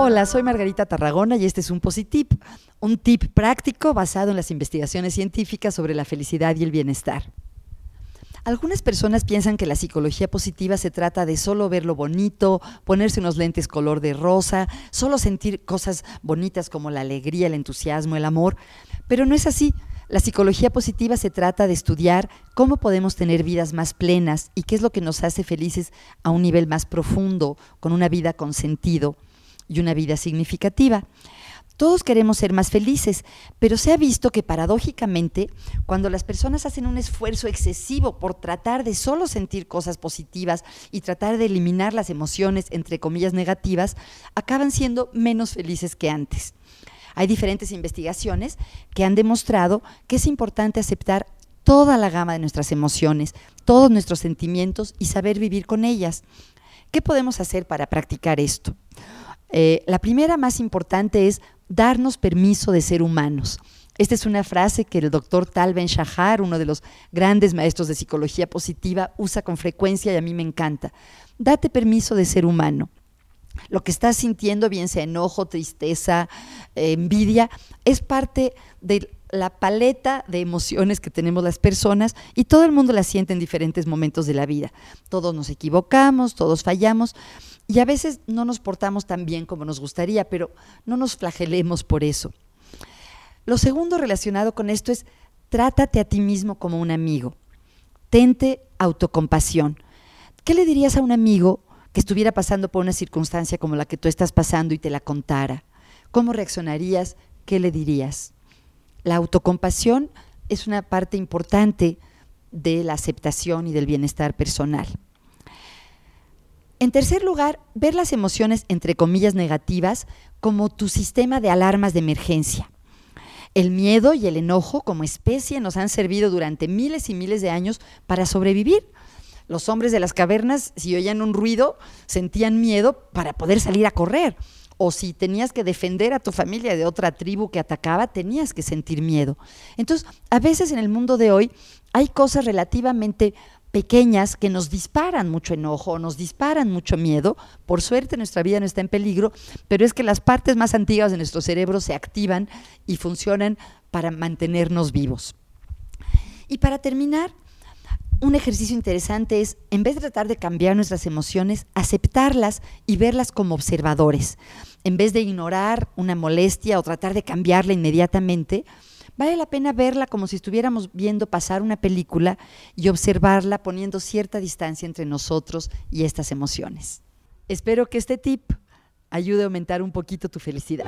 Hola, soy Margarita Tarragona y este es un Positip, un tip práctico basado en las investigaciones científicas sobre la felicidad y el bienestar. Algunas personas piensan que la psicología positiva se trata de solo ver lo bonito, ponerse unos lentes color de rosa, solo sentir cosas bonitas como la alegría, el entusiasmo, el amor, pero no es así. La psicología positiva se trata de estudiar cómo podemos tener vidas más plenas y qué es lo que nos hace felices a un nivel más profundo, con una vida con sentido y una vida significativa. Todos queremos ser más felices, pero se ha visto que paradójicamente, cuando las personas hacen un esfuerzo excesivo por tratar de solo sentir cosas positivas y tratar de eliminar las emociones, entre comillas, negativas, acaban siendo menos felices que antes. Hay diferentes investigaciones que han demostrado que es importante aceptar toda la gama de nuestras emociones, todos nuestros sentimientos y saber vivir con ellas. ¿Qué podemos hacer para practicar esto? Eh, la primera más importante es darnos permiso de ser humanos. Esta es una frase que el doctor Tal Ben Shahar, uno de los grandes maestros de psicología positiva, usa con frecuencia y a mí me encanta. Date permiso de ser humano. Lo que estás sintiendo, bien sea enojo, tristeza, eh, envidia, es parte de la paleta de emociones que tenemos las personas y todo el mundo las siente en diferentes momentos de la vida. Todos nos equivocamos, todos fallamos y a veces no nos portamos tan bien como nos gustaría, pero no nos flagelemos por eso. Lo segundo relacionado con esto es trátate a ti mismo como un amigo. Tente autocompasión. ¿Qué le dirías a un amigo que estuviera pasando por una circunstancia como la que tú estás pasando y te la contara? ¿Cómo reaccionarías? ¿Qué le dirías? La autocompasión es una parte importante de la aceptación y del bienestar personal. En tercer lugar, ver las emociones, entre comillas, negativas como tu sistema de alarmas de emergencia. El miedo y el enojo como especie nos han servido durante miles y miles de años para sobrevivir. Los hombres de las cavernas, si oían un ruido, sentían miedo para poder salir a correr. O si tenías que defender a tu familia de otra tribu que atacaba, tenías que sentir miedo. Entonces, a veces en el mundo de hoy hay cosas relativamente pequeñas que nos disparan mucho enojo, nos disparan mucho miedo. Por suerte nuestra vida no está en peligro, pero es que las partes más antiguas de nuestro cerebro se activan y funcionan para mantenernos vivos. Y para terminar, un ejercicio interesante es, en vez de tratar de cambiar nuestras emociones, aceptarlas y verlas como observadores. En vez de ignorar una molestia o tratar de cambiarla inmediatamente, vale la pena verla como si estuviéramos viendo pasar una película y observarla poniendo cierta distancia entre nosotros y estas emociones. Espero que este tip ayude a aumentar un poquito tu felicidad.